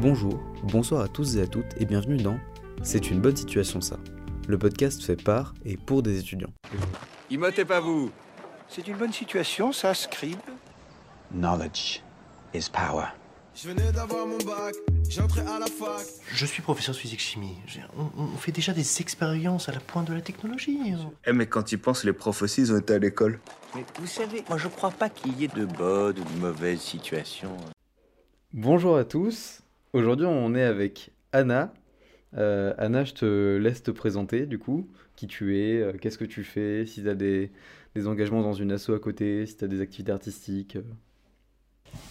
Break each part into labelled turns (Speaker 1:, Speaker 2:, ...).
Speaker 1: Bonjour, bonsoir à tous et à toutes et bienvenue dans C'est une bonne situation ça. Le podcast fait par et pour des étudiants.
Speaker 2: Imotez pas vous
Speaker 3: C'est une bonne situation, ça, Scribe
Speaker 4: Knowledge is power.
Speaker 5: Je venais d'avoir mon bac, j'entrais à la fac.
Speaker 6: Je suis professeur de physique-chimie. J'ai- On, on fait déjà des expériences à la pointe de la technologie. hein.
Speaker 2: Eh mais quand ils pensent, les profs aussi, ils ont été à l'école.
Speaker 3: Mais vous savez, moi je crois pas qu'il y ait de bonnes ou de mauvaises situations.
Speaker 1: Bonjour à tous, aujourd'hui on est avec Anna. Euh, Anna, je te laisse te présenter du coup, qui tu es, euh, qu'est-ce que tu fais, si tu as des, engagements dans une asso à côté, si tu as des activités artistiques. euh.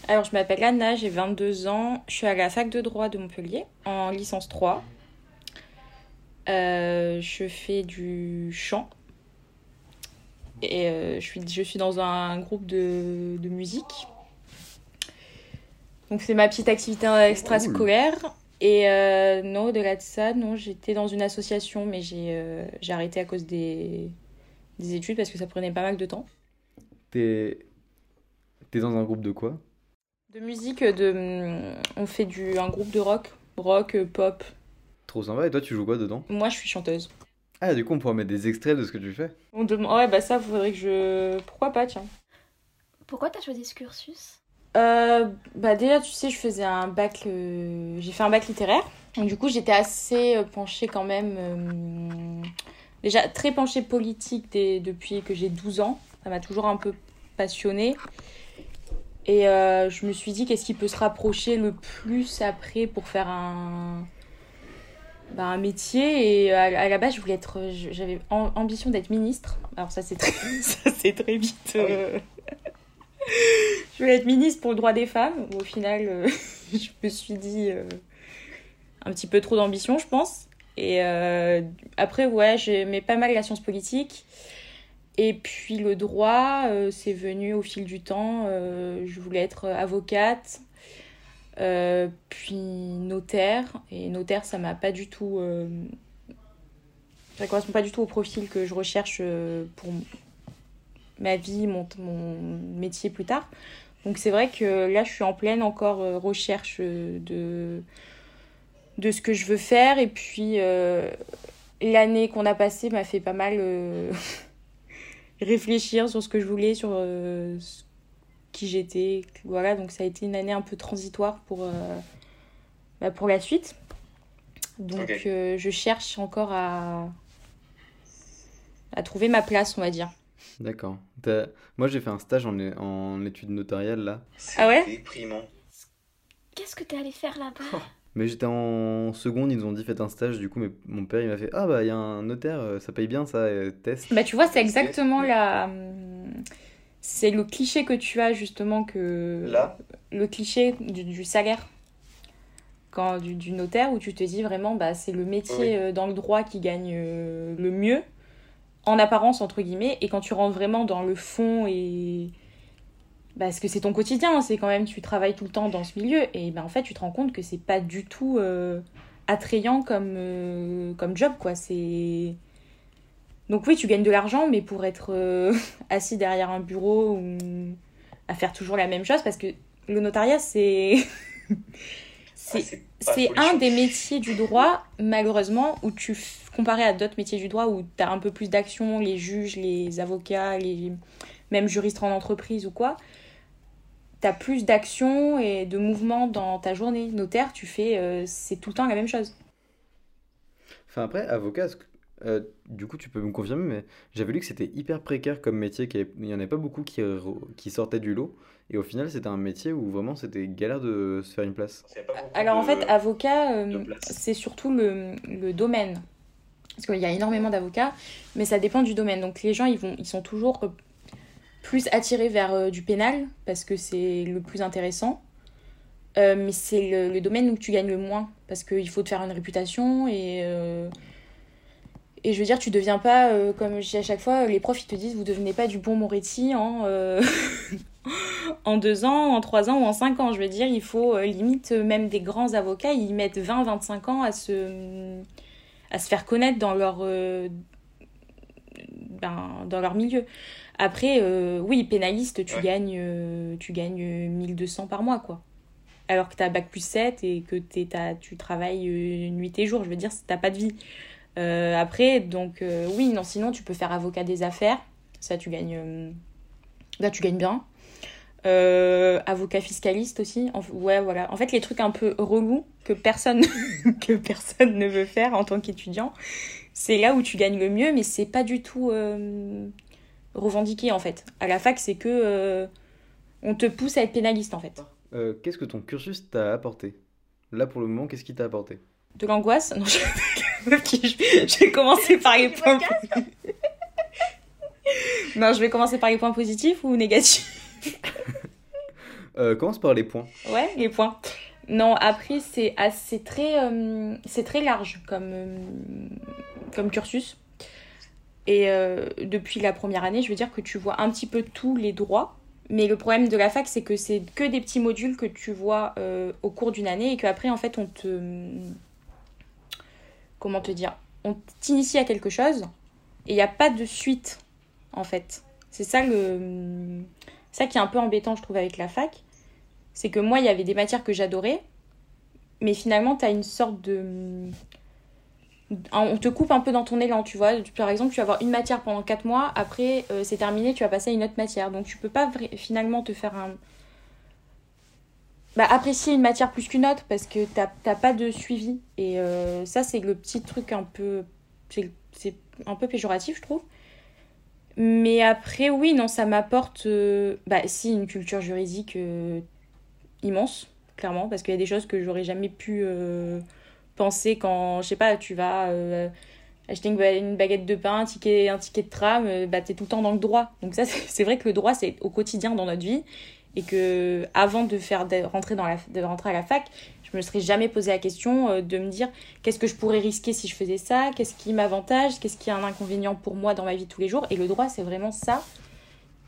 Speaker 7: Alors, je m'appelle Anna, j'ai 22 ans. Je suis à la fac de droit de Montpellier, en licence 3. Euh, je fais du chant. Et je, suis, dans un groupe de musique. Donc, c'est ma petite activité extrascolaire. Et euh, non, au-delà de ça, non, j'étais dans une association, mais j'ai euh, j'ai arrêté à cause des, des études parce que ça prenait pas mal de temps.
Speaker 1: T'es t'es dans un groupe de quoi?
Speaker 7: De musique, de... on fait du... un groupe de rock, rock, euh, pop.
Speaker 1: Trop sympa, et toi tu joues quoi dedans?
Speaker 7: Moi, je suis chanteuse.
Speaker 1: Ah, du coup on pourra mettre des extraits de ce que tu fais?
Speaker 7: On demande... Ouais, bah ça, faudrait que je... Pourquoi pas, tiens.
Speaker 8: Pourquoi t'as choisi ce cursus?
Speaker 7: Euh, bah déjà, tu sais, je faisais un bac... euh, J'ai fait un bac littéraire. Donc, du coup, j'étais assez euh, penchée quand même... euh, Déjà, très penchée politique dès- depuis que j'ai 12 ans. Ça m'a toujours un peu passionnée. Et je me suis dit, qu'est-ce qui peut se rapprocher le plus après pour faire un... bah, un métier? Et à, la base je voulais être j'avais am- ambition d'être ministre alors ça c'est très ça c'est très vite euh, je voulais être ministre pour le droit des femmes. Au final euh, je me suis dit euh, un petit peu trop d'ambition je pense. Et euh, après ouais j'aimais pas mal la science politique. Et puis le droit c'est venu au fil du temps. Je voulais être avocate puis notaire. Et notaire ça m'a pas du tout ça correspond pas du tout au profil que je recherche pour ma vie mon, mon métier plus tard. Donc c'est vrai que là je suis en pleine encore euh, recherche euh, de de ce que je veux faire. Et puis euh, l'année qu'on a passée m'a fait pas mal euh, réfléchir sur ce que je voulais sur euh, qui j'étais. Voilà donc ça a été une année un peu transitoire pour bah, pour la suite. Donc je cherche encore à à trouver ma place on va dire
Speaker 1: D'accord. T'as- Moi j'ai fait un stage en, en études notariales là.
Speaker 7: Ah ouais
Speaker 2: déprimant.
Speaker 8: Qu'est-ce que t'es allé faire là-bas
Speaker 1: Mais j'étais en seconde, ils nous ont dit faites un stage, du coup mais mon père il m'a fait Ah bah il y a un notaire, euh, ça paye bien ça, euh, test.
Speaker 7: Bah tu vois, c'est exactement la... hum, C'est le cliché que tu as justement que...
Speaker 2: Là
Speaker 7: Le cliché du, du salaire quand, du, du notaire où tu te dis vraiment bah c'est le métier
Speaker 2: Oui.
Speaker 7: euh, dans le droit qui gagne euh, le mieux en apparence entre guillemets et quand tu rentres vraiment dans le fond et parce que c'est ton quotidien c'est quand même tu travailles tout le temps dans ce milieu et ben en fait tu te rends compte que c'est pas du tout euh, attrayant comme euh, comme job quoi. C'est donc oui tu gagnes de l'argent mais pour être euh, assis derrière un bureau ou à faire toujours la même chose parce que le notariat c'est c'est c'est un des métiers du droit, malheureusement, où tu, comparé à d'autres métiers du droit, où tu as un peu plus d'action, les juges, les avocats, les même juristes en entreprise ou quoi, tu as plus d'action et de mouvement dans ta journée. Notaire, tu fais, euh, c'est tout le temps la même chose.
Speaker 1: Enfin après, avocat, euh, du coup tu peux me confirmer, mais j'avais lu que c'était hyper précaire comme métier, qu'il y avait- il y en avait pas beaucoup qui, qui sortaient du lot, et au final c'était un métier où vraiment c'était galère de se faire une place.
Speaker 7: Alors en fait, avocat, euh, c'est surtout le, le domaine. Parce qu'il y a énormément d'avocats, mais ça dépend du domaine. Donc les gens, ils, vont, ils sont toujours plus attirés vers euh, du pénal, parce que c'est le plus intéressant. Euh, mais c'est le, le domaine où tu gagnes le moins, parce qu'il faut te faire une réputation et... euh, et je veux dire, tu deviens pas, euh, comme je dis à chaque fois, les profs ils te disent, vous devenez pas du bon Moretti en, euh, en deux ans, en trois ans ou en cinq ans. Je veux dire, il faut euh, limite, euh, même des grands avocats, ils mettent 20-25 ans à se, à se faire connaître dans leur, euh, ben, dans leur milieu. Après, euh, oui, pénaliste, tu,
Speaker 2: Ouais.
Speaker 7: gagnes, euh, tu gagnes 1200 par mois, quoi. alors que tu as bac plus 7 et que t'es- t'as- tu travailles nuit et jour. Je veux dire, t'as pas de vie. Après, donc oui, non, sinon tu peux faire avocat des affaires. Ça, tu gagnes, là, tu gagnes bien. Euh, avocat fiscaliste aussi. En- ouais, voilà. En fait, les trucs un peu relous que personne, que personne ne veut faire en tant qu'étudiant, c'est là où tu gagnes le mieux, mais c'est pas du tout euh, revendiqué en fait. À la fac, c'est que euh, on te pousse à être pénaliste en fait.
Speaker 1: Euh, qu'est-ce que ton cursus t'a apporté? Là, pour le moment, qu'est-ce qui t'a apporté?
Speaker 7: De l'angoisse? Non, vais commencer par les points. non, je vais commencer par les points positifs ou négatifs?
Speaker 1: Euh, commence par les points?
Speaker 7: Ouais, les points. Non, après, c'est assez très, euh, c'est très large comme, euh, comme cursus. Et depuis la première année, je veux dire que tu vois un petit peu tous les droits. Mais le problème de la fac, c'est que c'est que des petits modules que tu vois au cours d'une année et qu'après, en fait, on te. Comment te dire? On t'initie à quelque chose et il n'y a pas de suite, en fait. C'est ça le. Ça qui est un peu embêtant, je trouve, avec la fac c'est que moi, il y avait des matières que j'adorais, mais finalement, tu as une sorte de. On te coupe un peu dans ton élan, tu vois. Par exemple, tu vas avoir une matière pendant 4 mois, après, euh, c'est terminé, tu vas passer à une autre matière. Donc, tu peux pas finalement te faire un. Bah, apprécier une matière plus qu'une autre parce que t'as pas de suivi. Et euh, ça, c'est le petit truc un peu. C'est un peu péjoratif, je trouve. Mais après, oui, non, ça m'apporte. euh, Bah, si, une culture juridique euh, immense, clairement, parce qu'il y a des choses que j'aurais jamais pu euh, penser quand, je sais pas, tu vas acheter une, ba- une baguette de pain, un ticket, un ticket de tram, bah, t'es tout le temps dans le droit. Donc ça, c'est vrai que le droit, c'est au quotidien dans notre vie, et que avant de faire rentrer dans de rentrer à la fac, me serais jamais posé la question euh, de me dire qu'est-ce que je pourrais risquer si je faisais ça, qu'est-ce qui m'avantage, qu'est-ce qui est un inconvénient pour moi dans ma vie tous les jours. Et le droit, c'est vraiment ça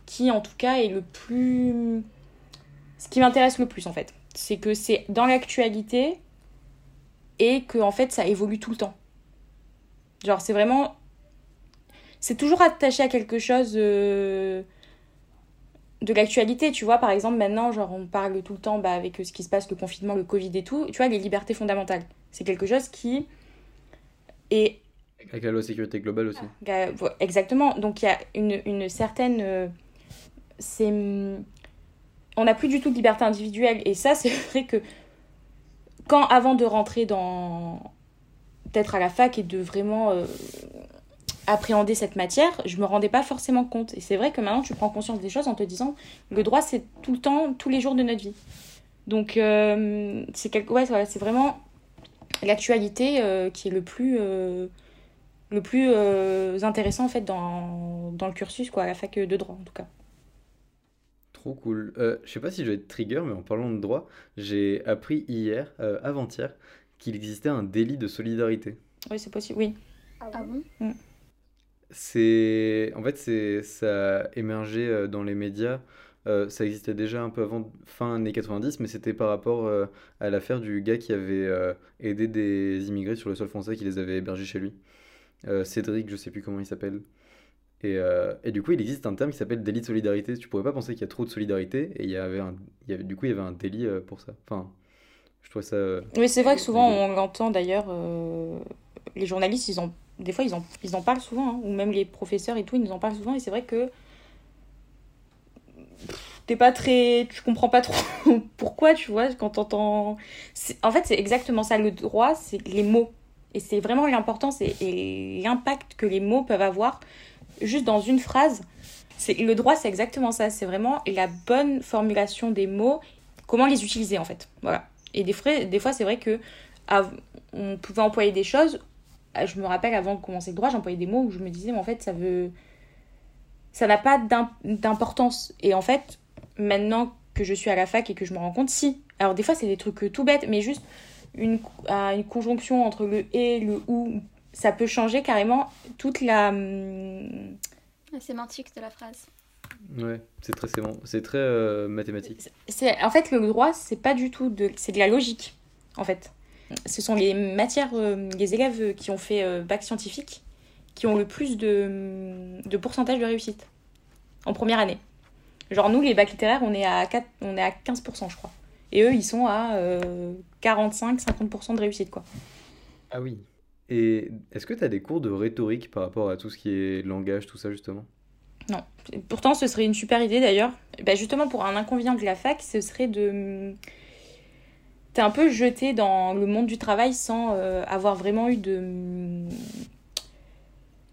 Speaker 7: qui, en tout cas, est le plus ce qui m'intéresse le plus en fait, c'est que c'est dans l'actualité et que en fait ça évolue tout le temps. Genre c'est vraiment c'est toujours attaché à quelque chose euh, de l'actualité, tu vois par exemple maintenant genre on parle tout le temps bah, avec ce qui se passe le confinement, le Covid et tout, tu vois les libertés fondamentales. C'est quelque chose qui est
Speaker 1: Avec la loi sécurité globale aussi.
Speaker 7: euh, Exactement. Donc il y a une, une certaine. euh, c'est. On n'a plus du tout de liberté individuelle. Et ça, c'est vrai que quand, avant de rentrer dans. peut-être à la fac et de vraiment euh, appréhender cette matière, je me rendais pas forcément compte. Et c'est vrai que maintenant, tu prends conscience des choses en te disant le droit, c'est tout le temps, tous les jours de notre vie. Donc, euh, c'est quelque... ouais, c'est vraiment l'actualité euh, qui est le plus. euh, le plus euh, intéressant en fait dans, dans le cursus quoi à la fac de droit en tout cas
Speaker 1: Trop cool. Euh, je sais pas si je vais être trigger, mais en parlant de droit, j'ai appris hier, euh, avant-hier, qu'il existait un délit de solidarité.
Speaker 7: oui c'est possible oui
Speaker 8: Ah bon?
Speaker 1: C'est, en fait, c'est, ça a émergé euh, dans les médias. Euh, ça existait déjà un peu avant, fin années 90, mais c'était par rapport euh, à l'affaire du gars qui avait euh, aidé des immigrés sur le sol français, qui les avait hébergés chez lui. Cédric, je sais plus comment il s'appelle. Et, et du coup, il existe un terme qui s'appelle délit de solidarité. Tu pourrais pas penser qu'il y a trop de solidarité, et il y avait un, il y avait, du coup, il y avait un délit pour ça. Enfin, je trouvais ça.
Speaker 7: oui c'est vrai que souvent on l'entend d'ailleurs les journalistes ils ont des fois ils en, ils en parlent souvent hein, ou même les professeurs et tout ils nous en parlent souvent et c'est vrai que t'es pas très tu comprends pas trop pourquoi tu vois quand t'entends en fait c'est exactement ça le droit c'est les mots. Et c'est vraiment l'importance et, l'impact que les mots peuvent avoir. Juste dans une phrase c'est le droit c'est exactement ça c'est vraiment la bonne formulation des mots comment les utiliser en fait. Voilà. Et des, fois, des fois c'est vrai que on pouvait employer des choses je me rappelle avant de commencer le droit j'employais des mots où je me disais mais en fait ça veut ça n'a pas d'im- d'importance et en fait maintenant que je suis à la fac et que je me rends compte si alors des fois c'est des trucs euh, tout bêtes mais juste une, une conjonction entre le et le ou ça peut changer carrément toute la hum,
Speaker 8: La sémantique de la phrase.
Speaker 1: Ouais, c'est très, c'est bon, c'est très euh, mathématique.
Speaker 7: c'est en fait le droit c'est pas du tout de c'est de la logique en fait ce sont les matières euh, les élèves qui ont fait euh, bac scientifique qui ont le plus de, de pourcentage de réussite en première année genre nous les bacs littéraires on est à 4, on est à 15% je crois Et eux, ils sont à 45-50% de réussite, quoi.
Speaker 1: Ah oui. Et est-ce que tu as des cours de rhétorique par rapport à tout ce qui est langage, tout ça justement?
Speaker 7: Non. Pourtant, ce serait une super idée d'ailleurs. Bah, justement, pour un inconvénient de la fac, ce serait de. Un peu jeté dans le monde du travail sans euh, avoir vraiment eu de.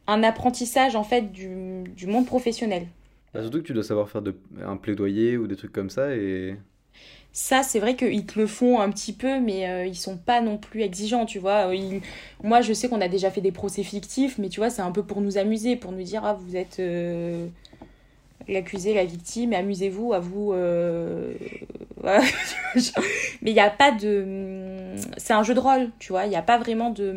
Speaker 7: un apprentissage en fait du, du monde professionnel.
Speaker 1: Bah, surtout que tu dois savoir faire de, un plaidoyer ou des trucs comme ça et.
Speaker 7: Ça, c'est vrai qu'ils te le font un petit peu, mais euh, ils sont pas non plus exigeants, tu vois. Ils- Moi, je sais qu'on a déjà fait des procès fictifs, mais tu vois, c'est un peu pour nous amuser, pour nous dire, ah, vous êtes euh, l'accusé, la victime, et amusez-vous, à vous. euh, voilà. mais il n'y a pas de. C'est un jeu de rôle, tu vois. Il n'y a pas vraiment de.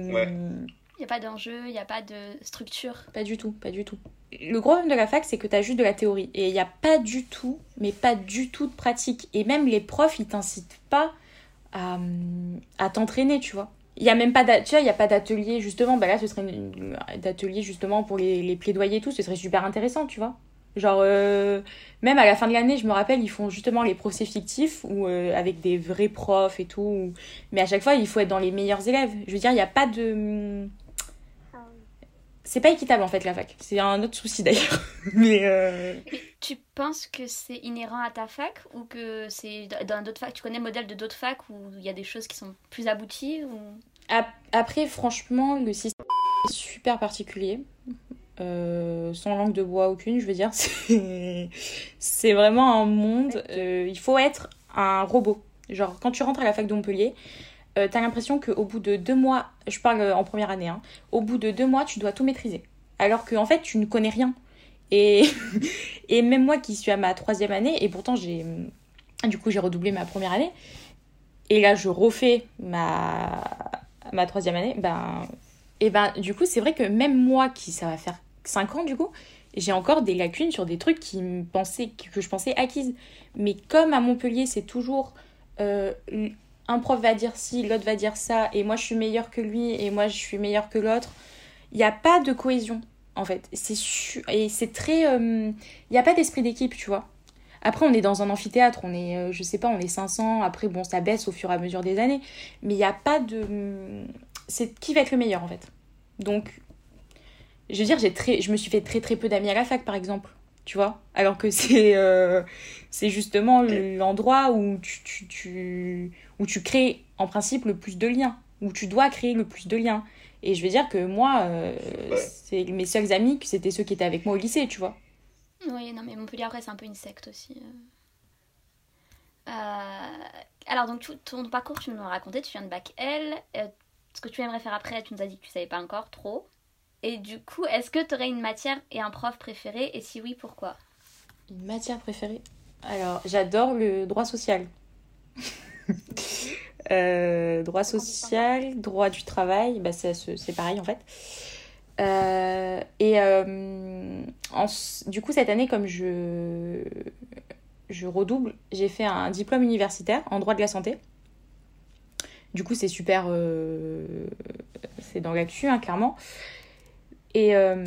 Speaker 8: Il n'y a pas d'enjeu, il n'y a pas de structure.
Speaker 7: Pas du tout, pas du tout. Le gros problème de la fac, c'est que tu as juste de la théorie. Et il n'y a pas du tout, mais pas du tout de pratique. Et même les profs, ils t'incitent pas à, à t'entraîner, tu vois. Il y a même pas d'a- tu vois, il y a pas d'atelier justement, bah là ce serait une- d'atelier justement pour les, les plaidoyers et tout, ce serait super intéressant, tu vois. Genre euh, même à la fin de l'année, je me rappelle, ils font justement les procès fictifs ou euh, avec des vrais profs et tout, ou- mais à chaque fois, il faut être dans les meilleurs élèves. Je veux dire, il n'y a pas de c'est pas équitable en fait la fac. C'est un autre souci d'ailleurs. Mais euh,
Speaker 8: Mais tu penses que c'est inhérent à ta fac ou que c'est dans d'autres facs Tu connais le modèle de d'autres facs où il y a des choses qui sont plus abouties ou...
Speaker 7: ap- après, franchement, le système est super particulier. Euh, sans langue de bois aucune, je veux dire. C'est vraiment un monde. euh, il faut être un robot. Genre, quand tu rentres à la fac de Montpellier, euh, t'as l'impression qu'au bout de deux mois, je parle en première année, hein, au bout de deux mois, tu dois tout maîtriser. Alors qu'en fait, tu ne connais rien. Et, et même moi qui suis à ma troisième année, et pourtant j'ai. Du coup, j'ai redoublé ma première année. Et là, je refais ma, ma troisième année. Ben, et ben, du coup, c'est vrai que même moi, qui ça va faire 5 ans, du coup, j'ai encore des lacunes sur des trucs qui me que je pensais acquises. Mais comme à Montpellier, c'est toujours. euh, un prof va dire ci, l'autre va dire ça, et moi je suis meilleure que lui, et moi je suis meilleure que l'autre. Il n'y a pas de cohésion, en fait. C'est Et c'est très. euh, Il n'y a pas d'esprit d'équipe, tu vois. Après, on est dans un amphithéâtre, on est, euh, je sais pas, on est 500. Après, bon, ça baisse au fur et à mesure des années. Mais il n'y a pas de. C'est qui va être le meilleur, en fait. Donc, je veux dire, j'ai très... je me suis fait très très peu d'amis à la fac, par exemple. Tu vois Alors que c'est euh, c'est justement l'endroit où tu, tu, tu- où tu crées, en principe, le plus de liens. Où tu dois créer le plus de liens. Et je veux dire que moi, euh, c'est mes seuls amis, c'était ceux qui étaient avec moi au lycée, tu vois.
Speaker 8: Oui, non, mais Montpellier, après, c'est un peu une secte aussi. Euh, Alors, donc, tu- ton parcours, tu nous l'as raconté, tu viens de bac L. Euh, ce que tu aimerais faire après, tu nous as dit que tu savais pas encore trop. Et du coup, est-ce que tu aurais une matière et un prof préféré? Et si oui, pourquoi?
Speaker 7: Une matière préférée Alors, j'adore le droit social. Euh, droit social, droit du travail, bah, c'est pareil en fait. Euh, et euh, en du coup, cette année, comme je, je redouble, j'ai fait un diplôme universitaire en droit de la santé. Du coup, c'est super. euh, c'est dans l'actu, hein, clairement. Et euh,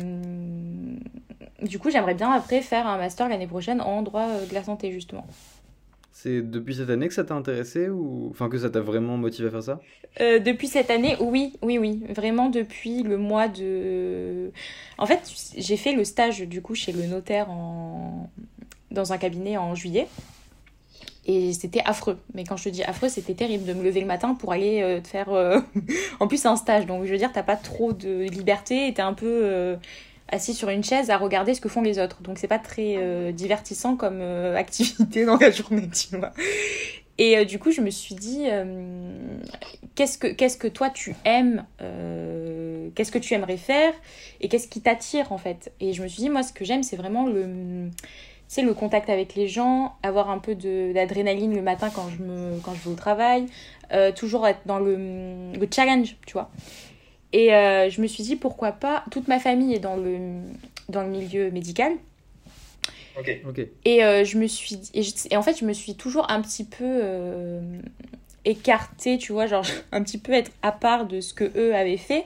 Speaker 7: du coup, j'aimerais bien après faire un master l'année prochaine en droit euh, de la santé, justement.
Speaker 1: C'est depuis cette année que ça t'a intéressé ou enfin que ça t'a vraiment motivé à faire ça?
Speaker 7: Euh, depuis cette année, oui, oui, oui. Vraiment depuis le mois de... En fait, j'ai fait le stage du coup chez le notaire en... dans un cabinet en juillet. Et c'était affreux. Mais quand je te dis affreux, c'était terrible de me lever le matin pour aller euh, te faire... euh, en plus, c'est un stage. Donc, je veux dire, t'as pas trop de liberté et t'es un peu euh, assis sur une chaise à regarder ce que font les autres. Donc, c'est pas très divertissant comme activité dans la journée, tu vois. Et du coup, je me suis dit, qu'est-ce que qu'est-ce que toi tu aimes, qu'est-ce que tu aimerais faire et qu'est-ce qui t'attire en fait? Et je me suis dit, moi, ce que j'aime, c'est vraiment le, c'est le contact avec les gens, avoir un peu de d'adrénaline le matin quand je me quand je vais au travail, euh, toujours être dans le, le challenge, tu vois. Et euh, je me suis dit, pourquoi pas, toute ma famille est dans le dans le milieu médical.
Speaker 1: Ok.
Speaker 7: Et euh, je me suis dit- et, je- et en fait je me suis toujours un petit peu euh, écartée, tu vois, genre un petit peu être à part de ce que eux avaient fait.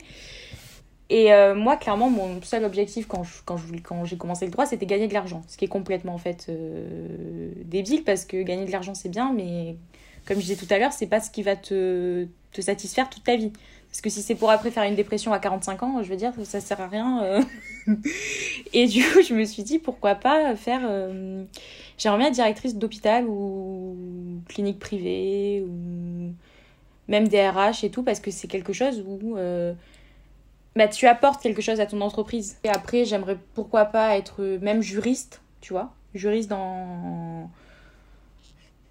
Speaker 7: Et euh, moi, clairement, mon seul objectif quand quand j'ai commencé le droit, c'était gagner de l'argent. Ce qui est complètement en fait euh, débile parce que gagner de l'argent c'est bien, mais comme je disais tout à l'heure, c'est pas ce qui va te, te satisfaire toute ta vie. Parce que si c'est pour après faire une dépression à 45 ans, je veux dire, ça sert à rien. euh. Et du coup, je me suis dit, pourquoi pas faire. J'aimerais bien être directrice d'hôpital ou clinique privée ou même des RH et tout, parce que c'est quelque chose où bah, tu apportes quelque chose à ton entreprise. Et après, j'aimerais pourquoi pas être même juriste, tu vois. Juriste dans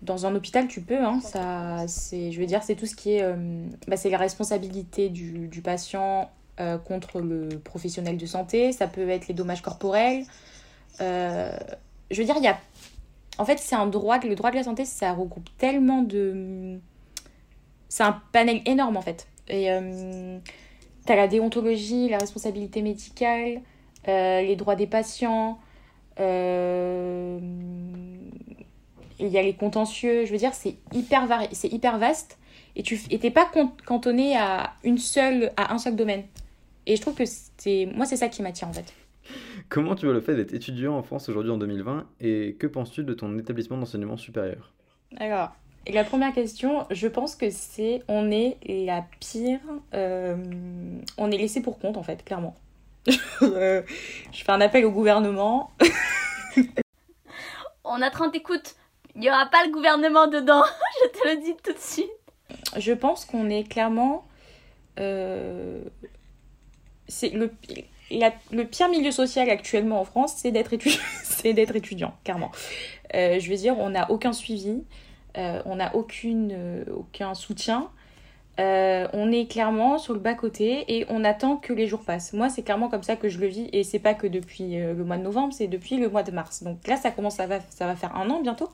Speaker 7: dans un hôpital, tu peux, hein, ça, c'est, je veux dire, c'est tout ce qui est, euh, bah, c'est la responsabilité du, du patient euh, contre le professionnel de santé, ça peut être les dommages corporels. Euh, je veux dire, il y a, en fait, c'est un droit, le droit de la santé, ça regroupe tellement de, c'est un panel énorme en fait. Et euh, t'as la déontologie, la responsabilité médicale, euh, les droits des patients. euh, il y a les contentieux, je veux dire, c'est hyper c'est hyper vaste et tu t'es pas cantonné à une seule à un seul domaine. Et je trouve que c'est moi c'est ça qui m'attire en fait.
Speaker 1: Comment tu vois le fait d'être étudiant en France aujourd'hui en 2020 et que penses-tu de ton établissement d'enseignement supérieur?
Speaker 7: Alors, et la première question, je pense que c'est on est la pire euh, on est laissé pour compte en fait, clairement. Je fais un appel au gouvernement.
Speaker 8: On a 30 écoutes. Il n'y aura pas le gouvernement dedans. Je te le dis tout de suite.
Speaker 7: Je pense qu'on est clairement. euh, c'est le, la- le pire milieu social actuellement en France, c'est d'être étudiant, c'est d'être étudiant, clairement. Euh, je veux dire, on n'a aucun suivi, euh, on n'a euh, aucun soutien. Euh, on est clairement sur le bas-côté et on attend que les jours passent. Moi, c'est clairement comme ça que je le vis et c'est pas que depuis le mois de novembre, c'est depuis le mois de mars. Donc là, ça commence, ça va, ça va faire un an bientôt.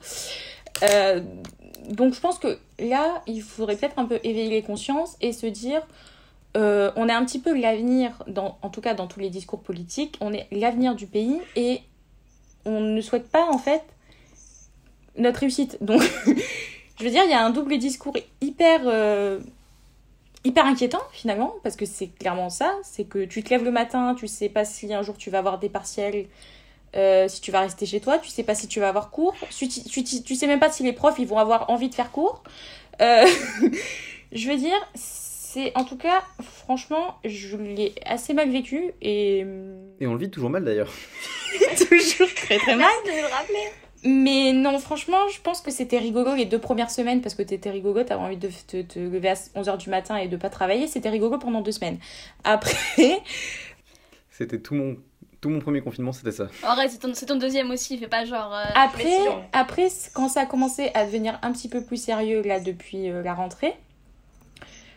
Speaker 7: Donc je pense que là, il faudrait peut-être un peu éveiller les consciences et se dire, on est un petit peu l'avenir, en tout cas dans tous les discours politiques, on est l'avenir du pays et on ne souhaite pas en fait notre réussite. Donc je veux dire, il y a un double discours hyper... euh, hyper inquiétant finalement parce que c'est clairement ça c'est que tu te lèves le matin tu sais pas si un jour tu vas avoir des partiels euh, si tu vas rester chez toi tu sais pas si tu vas avoir cours tu, tu, sais même pas si les profs ils vont avoir envie de faire cours Euh, je veux dire c'est en tout cas franchement je l'ai assez mal vécu et
Speaker 1: Et on le vit toujours mal d'ailleurs.
Speaker 7: toujours très très mal
Speaker 8: Arrête de le rappeler.
Speaker 7: Mais non, franchement, je pense que c'était rigolo les deux premières semaines parce que t'étais rigolo, t'avais envie de te, te lever à 11h du matin et de pas travailler. C'était rigolo pendant deux semaines. Après,
Speaker 1: C'était tout mon, tout mon premier confinement, c'était ça.
Speaker 8: Arrête, c'est ton, c'est ton deuxième aussi. Fais pas genre. euh,
Speaker 7: après,
Speaker 8: pression.
Speaker 7: après, quand ça a commencé à devenir un petit peu plus sérieux là depuis euh, la rentrée,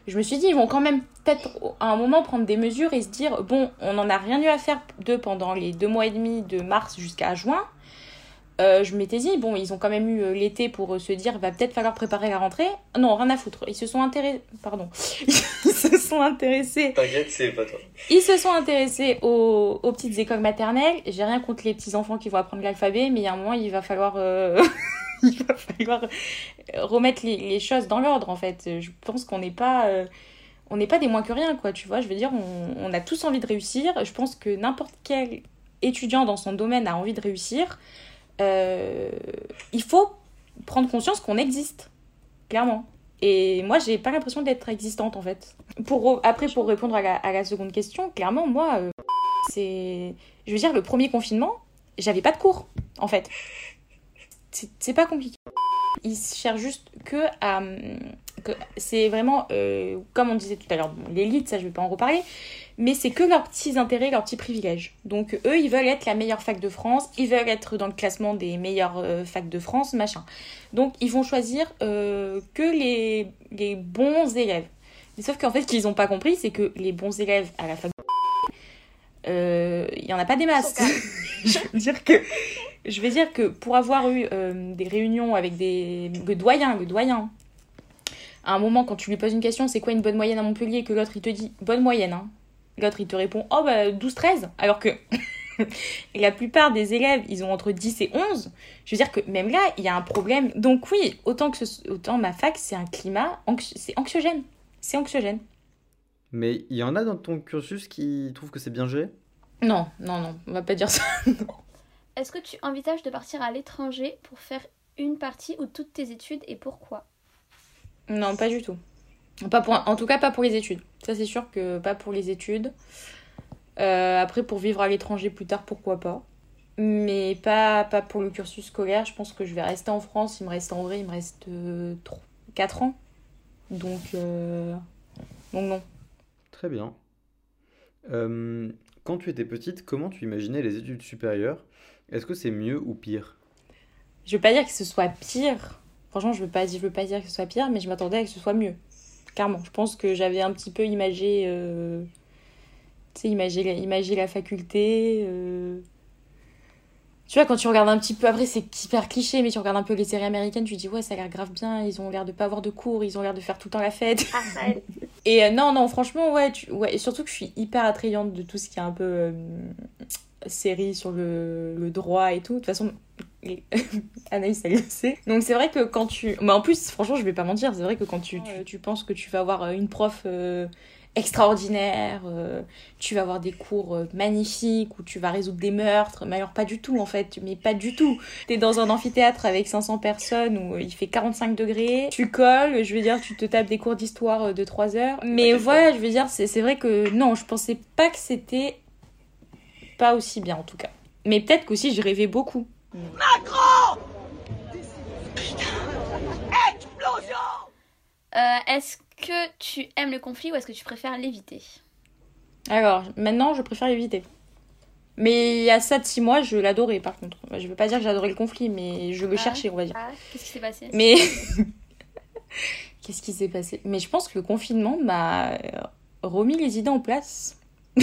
Speaker 7: je me suis dit, ils vont quand même peut-être à un moment prendre des mesures et se dire, bon, on n'en a rien eu à faire d'eux pendant les deux mois et demi de mars jusqu'à juin. Euh, je m'étais dit, bon, ils ont quand même eu euh, l'été pour euh, se dire, va peut-être falloir préparer la rentrée. Non, rien à foutre. Ils se sont intéressés, pardon, ils se sont intéressés
Speaker 9: T'inquiète, c'est pas toi.
Speaker 7: ils se sont intéressés aux, aux petites écoles maternelles. J'ai rien contre les petits enfants qui vont apprendre l'alphabet, mais il y a un moment, il va falloir, euh, il va falloir remettre les, les choses dans l'ordre, en fait. Je pense qu'on n'est pas, euh, on n'est pas des moins que rien, quoi. Tu vois, je veux dire, on, on a tous envie de réussir. Je pense que n'importe quel étudiant dans son domaine a envie de réussir. Euh, il faut prendre conscience qu'on existe, clairement. Et moi, j'ai pas l'impression d'être existante en fait. Pour, après, pour répondre à la, seconde question, clairement, moi, euh, c'est. Je veux dire, le premier confinement, j'avais pas de cours en fait. C'est pas compliqué. Ils cherchent juste que à. Que c'est vraiment, euh, comme on disait tout à l'heure, bon, l'élite, ça je vais pas en reparler, mais c'est que leurs petits intérêts, leurs petits privilèges. Donc eux, ils veulent être la meilleure fac de France, ils veulent être dans le classement des meilleures euh, facs de France, machin. Donc ils vont choisir euh, que les, les bons élèves. Mais sauf qu'en fait, ce qu'ils n'ont pas compris, c'est que les bons élèves à la fac euh, il y en a pas des masses. je veux dire que je vais dire que pour avoir eu euh, des réunions avec des le doyen, le doyen, à un moment quand tu lui poses une question, c'est quoi une bonne moyenne à Montpellier, que l'autre il te dit bonne moyenne, hein. l'autre il te répond oh bah 12-13, alors que la plupart des élèves ils ont entre 10 et 11. Je veux dire que même là il y a un problème. Donc oui, autant que ce- autant ma fac c'est un climat anxi- c'est anxiogène, c'est anxiogène.
Speaker 1: Mais il y en a dans ton cursus qui trouvent que c'est bien géré?
Speaker 7: Non, non, non, on va pas dire ça.
Speaker 8: Est-ce que tu envisages de partir à l'étranger pour faire une partie ou toutes tes études et pourquoi?
Speaker 7: Non, pas du tout. Pas pour, en tout cas, pas pour les études. Ça, c'est sûr que pas pour les études. Euh, après, pour vivre à l'étranger plus tard, pourquoi pas. Mais pas, pas pour le cursus scolaire. Je pense que je vais rester en France. Il me reste en vrai, il me reste 4 ans. Donc, euh, donc non.
Speaker 1: Très bien. Euh, quand tu étais petite, comment tu imaginais les études supérieures? Est-ce que c'est mieux ou pire?
Speaker 7: Je veux pas dire que ce soit pire. Franchement, je veux pas, je veux pas dire que ce soit pire, mais je m'attendais à que ce soit mieux. Clairement. Je pense que j'avais un petit peu imagé. euh, Tu sais, imagé, imagé la faculté. euh. Tu vois, quand tu regardes un petit peu, après c'est hyper cliché, mais tu regardes un peu les séries américaines, tu te dis ouais, ça a l'air grave bien, ils ont l'air de pas avoir de cours, ils ont l'air de faire tout le temps la fête. Et euh, non, non, franchement, ouais, tu- ouais, et surtout que je suis hyper attrayante de tout ce qui est un peu série sur le, le droit et tout. De toute façon, Anaïs, elle le sait. Donc c'est vrai que quand tu... Mais en plus, franchement, je vais pas mentir, c'est vrai que quand tu, tu, tu penses que tu vas avoir euh, une prof euh, extraordinaire, euh, tu vas avoir des cours magnifiques, où tu vas résoudre des meurtres, mais alors pas du tout en fait, mais pas du tout. T'es dans un amphithéâtre avec 500 personnes où il fait 45 degrés, tu colles, je veux dire, tu te tapes des cours d'histoire de 3 heures. Mais voilà, je veux dire, c'est c'est vrai que non, je pensais pas que c'était pas aussi bien en tout cas. Mais peut-être qu'aussi je rêvais beaucoup.
Speaker 8: Euh, est-ce que tu aimes le conflit ou est-ce que tu préfères l'éviter?
Speaker 7: Alors, maintenant, je préfère éviter. Mais il y a ça de 6 mois, je l'adorais par contre. Je veux pas dire que j'adorais le conflit, mais je le
Speaker 8: Ah.
Speaker 7: cherchais, on va dire.
Speaker 8: Ah, qu'est-ce qui s'est passé?
Speaker 7: Mais qu'est-ce qui s'est passé? Mais je pense que le confinement m'a euh, remis les idées en place.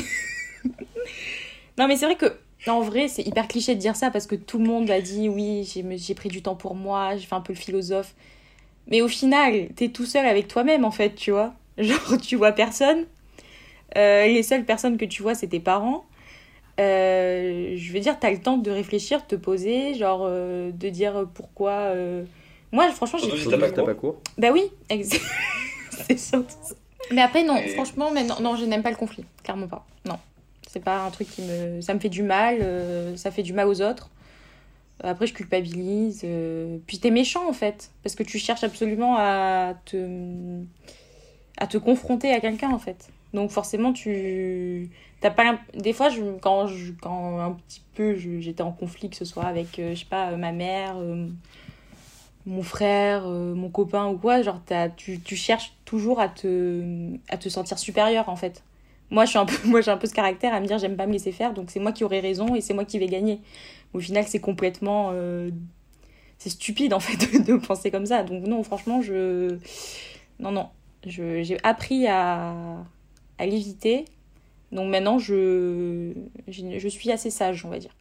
Speaker 7: non, mais c'est vrai que en vrai, c'est hyper cliché de dire ça parce que tout le monde a dit oui, j'ai j'ai pris du temps pour moi, j'ai fait un peu le philosophe. Mais au final, t'es tout seul avec toi-même en fait, tu vois. Genre, tu vois personne. Euh, les seules personnes que tu vois, c'est tes parents. Euh, je veux dire, t'as le temps de réfléchir, de te poser, genre euh, de dire pourquoi. euh, Moi, franchement, j'ai.
Speaker 1: Surtout t'as pas cours.
Speaker 7: Bah oui, c'est surtout ça. Mais après, non,
Speaker 2: Et-
Speaker 7: franchement, mais non, non, je n'aime pas le conflit, clairement pas. Non, c'est pas un truc qui me. Ça me fait du mal, euh, ça fait du mal aux autres. Après, je culpabilise. euh, Puis t'es méchant en fait, parce que tu cherches absolument à te. à te confronter à quelqu'un en fait. Donc forcément, tu. T'as pas Des fois. Quand, je... quand un petit peu j'étais en conflit, que ce soit avec, euh, je sais pas, euh, ma mère. mon frère, mon copain ou quoi, genre t'as- tu, tu cherches toujours à te, à te sentir supérieur en fait. Moi, je suis un peu, moi j'ai un peu ce caractère à me dire j'aime pas me laisser faire, donc c'est moi qui aurai raison et c'est moi qui vais gagner. Au final, c'est complètement. euh, c'est stupide en fait de, penser comme ça. Donc non, franchement, je. Non, non. J'ai appris à, à l'éviter. Donc maintenant, je, je, je suis assez sage, on va dire.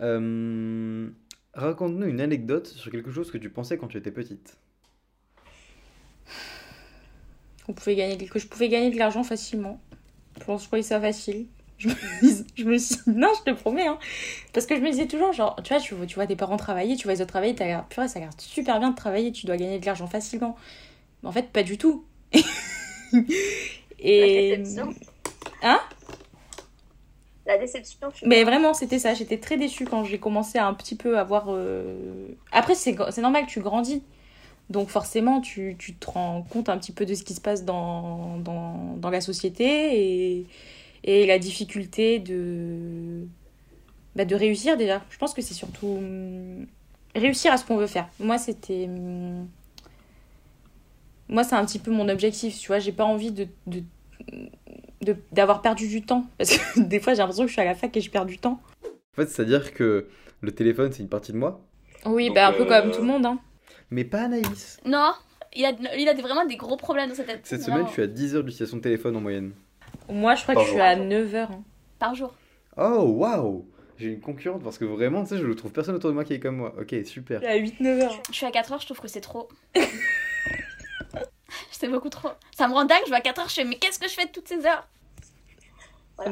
Speaker 1: Euh, Raconte-nous une anecdote sur quelque chose que tu pensais quand tu étais petite.
Speaker 7: On pouvait gagner, que je pouvais gagner de l'argent facilement. Je pense que je croyais ça facile. Je me, dis- je me suis non, je te promets, hein. Parce que je me disais toujours, genre, tu vois, tu, vois- tu vois tes parents travailler, tu vois les autres travailler, t'as l'air, purée, ça a l'air super bien de travailler, tu dois gagner de l'argent facilement. Mais en fait, pas du tout. Et.
Speaker 9: La déception.
Speaker 7: Hein?
Speaker 9: La déception, je
Speaker 7: Mais vraiment, c'était ça. J'étais très déçue quand j'ai commencé à un petit peu avoir. euh, Après, c'est normal, tu grandis. Donc forcément, tu, tu te rends compte un petit peu de ce qui se passe dans, dans, dans la société et, et la difficulté de, bah, de réussir déjà. Je pense que c'est surtout hum, réussir à ce qu'on veut faire. Moi, c'était... hum, Moi, c'est un petit peu mon objectif, tu vois. J'ai pas envie de... de de- d'avoir perdu du temps parce que des fois j'ai l'impression que je suis à la fac et je perds du temps
Speaker 1: En fait, c'est-à-dire que le téléphone, c'est une partie de moi,
Speaker 7: oui
Speaker 2: Donc,
Speaker 7: bah un peu
Speaker 2: euh,
Speaker 7: comme tout le monde hein
Speaker 1: mais pas Anaïs.
Speaker 8: Non, il a, il a des- vraiment des gros problèmes dans sa tête.
Speaker 1: Cette semaine, je suis à 10 heures d'utilisation de téléphone en moyenne.
Speaker 7: moi je crois
Speaker 2: Par
Speaker 7: que je suis à 9h
Speaker 8: Par jour.
Speaker 1: Oh, waouh J'ai une concurrente parce que vraiment, tu sais, je ne trouve personne autour de moi qui est comme moi. Ok, super.
Speaker 7: à 8-9 heures
Speaker 8: Je suis à 4 heures, je trouve que c'est trop. c'est beaucoup trop. Ça me rend dingue, je vais à 4 heures, je fais mais qu'est-ce que je fais de toutes ces heures?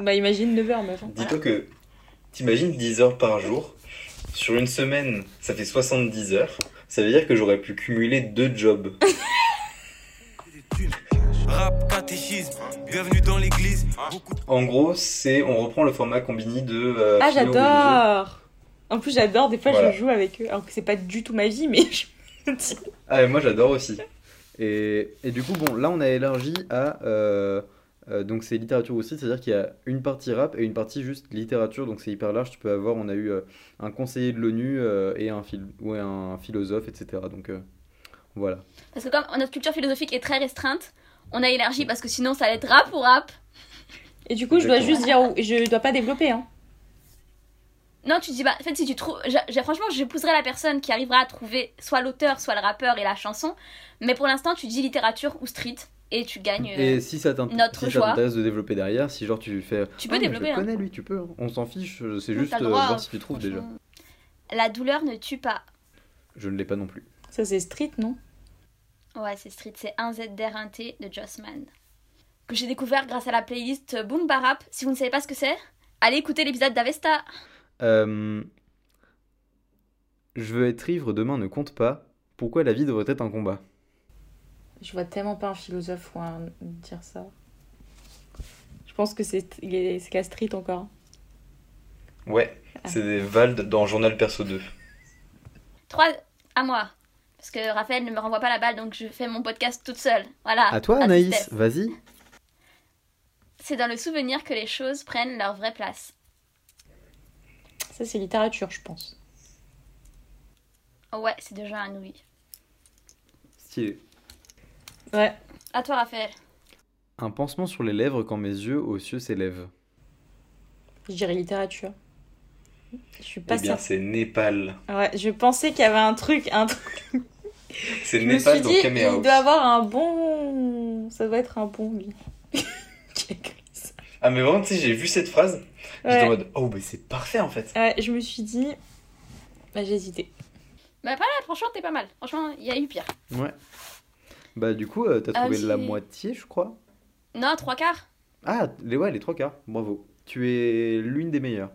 Speaker 7: Bah imagine 9 heures meuf hein.
Speaker 10: Dis-toi que t'imagines 10 heures par jour. Sur une semaine, ça fait 70 heures. Ça veut dire que j'aurais pu cumuler deux jobs.
Speaker 5: Rap, catéchisme, bienvenue dans l'église. Beaucoup
Speaker 10: En gros, c'est on reprend le format combini de. euh,
Speaker 7: ah j'adore en plus j'adore des fois
Speaker 10: Voilà.
Speaker 7: je joue avec eux alors que c'est pas du tout ma vie mais je me dis
Speaker 10: Ah, mais moi j'adore aussi.
Speaker 1: Et, et du coup, bon, là, on a élargi à. euh, euh, donc, c'est littérature aussi, c'est-à-dire qu'il y a une partie rap et une partie juste littérature, donc c'est hyper large. Tu peux avoir, on a eu euh, un conseiller de l'ONU euh, et un, phil- ouais, un philosophe, etc. Donc, euh, voilà.
Speaker 8: Parce que comme notre culture philosophique est très restreinte, on a élargi parce que sinon ça allait être rap ou rap.
Speaker 7: Et du coup, je dois juste dire, où- je dois pas développer. Hein.
Speaker 8: Non, tu dis, bah, en fait, si tu trouves. Franchement, j'épouserai la personne qui arrivera à trouver soit l'auteur, soit le rappeur et la chanson. Mais pour l'instant, tu dis littérature ou street et tu gagnes. euh,
Speaker 1: Et si ça
Speaker 8: notre
Speaker 1: si ça t'intéresse de développer derrière, si genre tu fais.
Speaker 8: Tu peux
Speaker 1: Ah,
Speaker 8: développer,
Speaker 1: Je
Speaker 8: hein.
Speaker 1: connais lui, tu peux. hein. On s'en fiche, euh, c'est juste euh, voir si tu trouves déjà.
Speaker 8: La douleur ne tue pas.
Speaker 1: Je ne l'ai pas non plus.
Speaker 7: Ça, c'est street, non?
Speaker 8: Ouais, c'est street, c'est 1ZR1T de Jossman. Que j'ai découvert grâce à la playlist Boom Barap. Si vous ne savez pas ce que c'est, allez écouter l'épisode d'Avesta.
Speaker 1: Euh, Je veux être ivre, demain ne compte pas. Pourquoi la vie devrait être un combat?
Speaker 7: Je vois tellement pas un philosophe ou un dire ça. Je pense que c'est il est- c'est la street encore.
Speaker 10: Ouais, c'est des Vald dans Journal Perso 2.
Speaker 8: 3 à moi. Parce que Raphaël ne me renvoie pas la balle, donc je fais mon podcast toute seule. Voilà.
Speaker 1: À toi, Anaïs, vas-y.
Speaker 8: C'est dans le souvenir que les choses prennent leur vraie place.
Speaker 7: Ça, c'est littérature, je pense.
Speaker 8: Ouais, c'est déjà un oui.
Speaker 1: Stylé.
Speaker 7: Ouais.
Speaker 8: À toi, Raphaël.
Speaker 1: Un pansement sur les lèvres quand mes yeux aux cieux s'élèvent.
Speaker 7: Je dirais littérature. Je suis pas
Speaker 10: Eh bien, c'est Népal.
Speaker 7: Ouais, je pensais qu'il y avait un truc, un truc.
Speaker 10: C'est
Speaker 7: Je me
Speaker 10: Népal
Speaker 7: suis
Speaker 10: dans
Speaker 7: dit,
Speaker 10: Camera
Speaker 7: il
Speaker 10: House.
Speaker 7: doit avoir un bon. Ça doit être un bon, lui. Qui a écrit ça.
Speaker 10: Ah, mais vraiment, tu sais, j'ai vu cette phrase. J'étais
Speaker 7: Ouais.
Speaker 10: en mode, oh, mais c'est parfait en fait.
Speaker 7: Ouais, je me suis dit. Bah, j'ai hésité.
Speaker 8: Bah, pas mal, franchement, t'es pas mal. Franchement, il y a eu pire.
Speaker 1: Ouais. Bah, du coup, euh, t'as
Speaker 8: Ah,
Speaker 1: trouvé la moitié, je crois.
Speaker 8: Non, trois quarts.
Speaker 1: Ah, les, ouais, les trois quarts. Bravo. Tu es l'une des meilleures.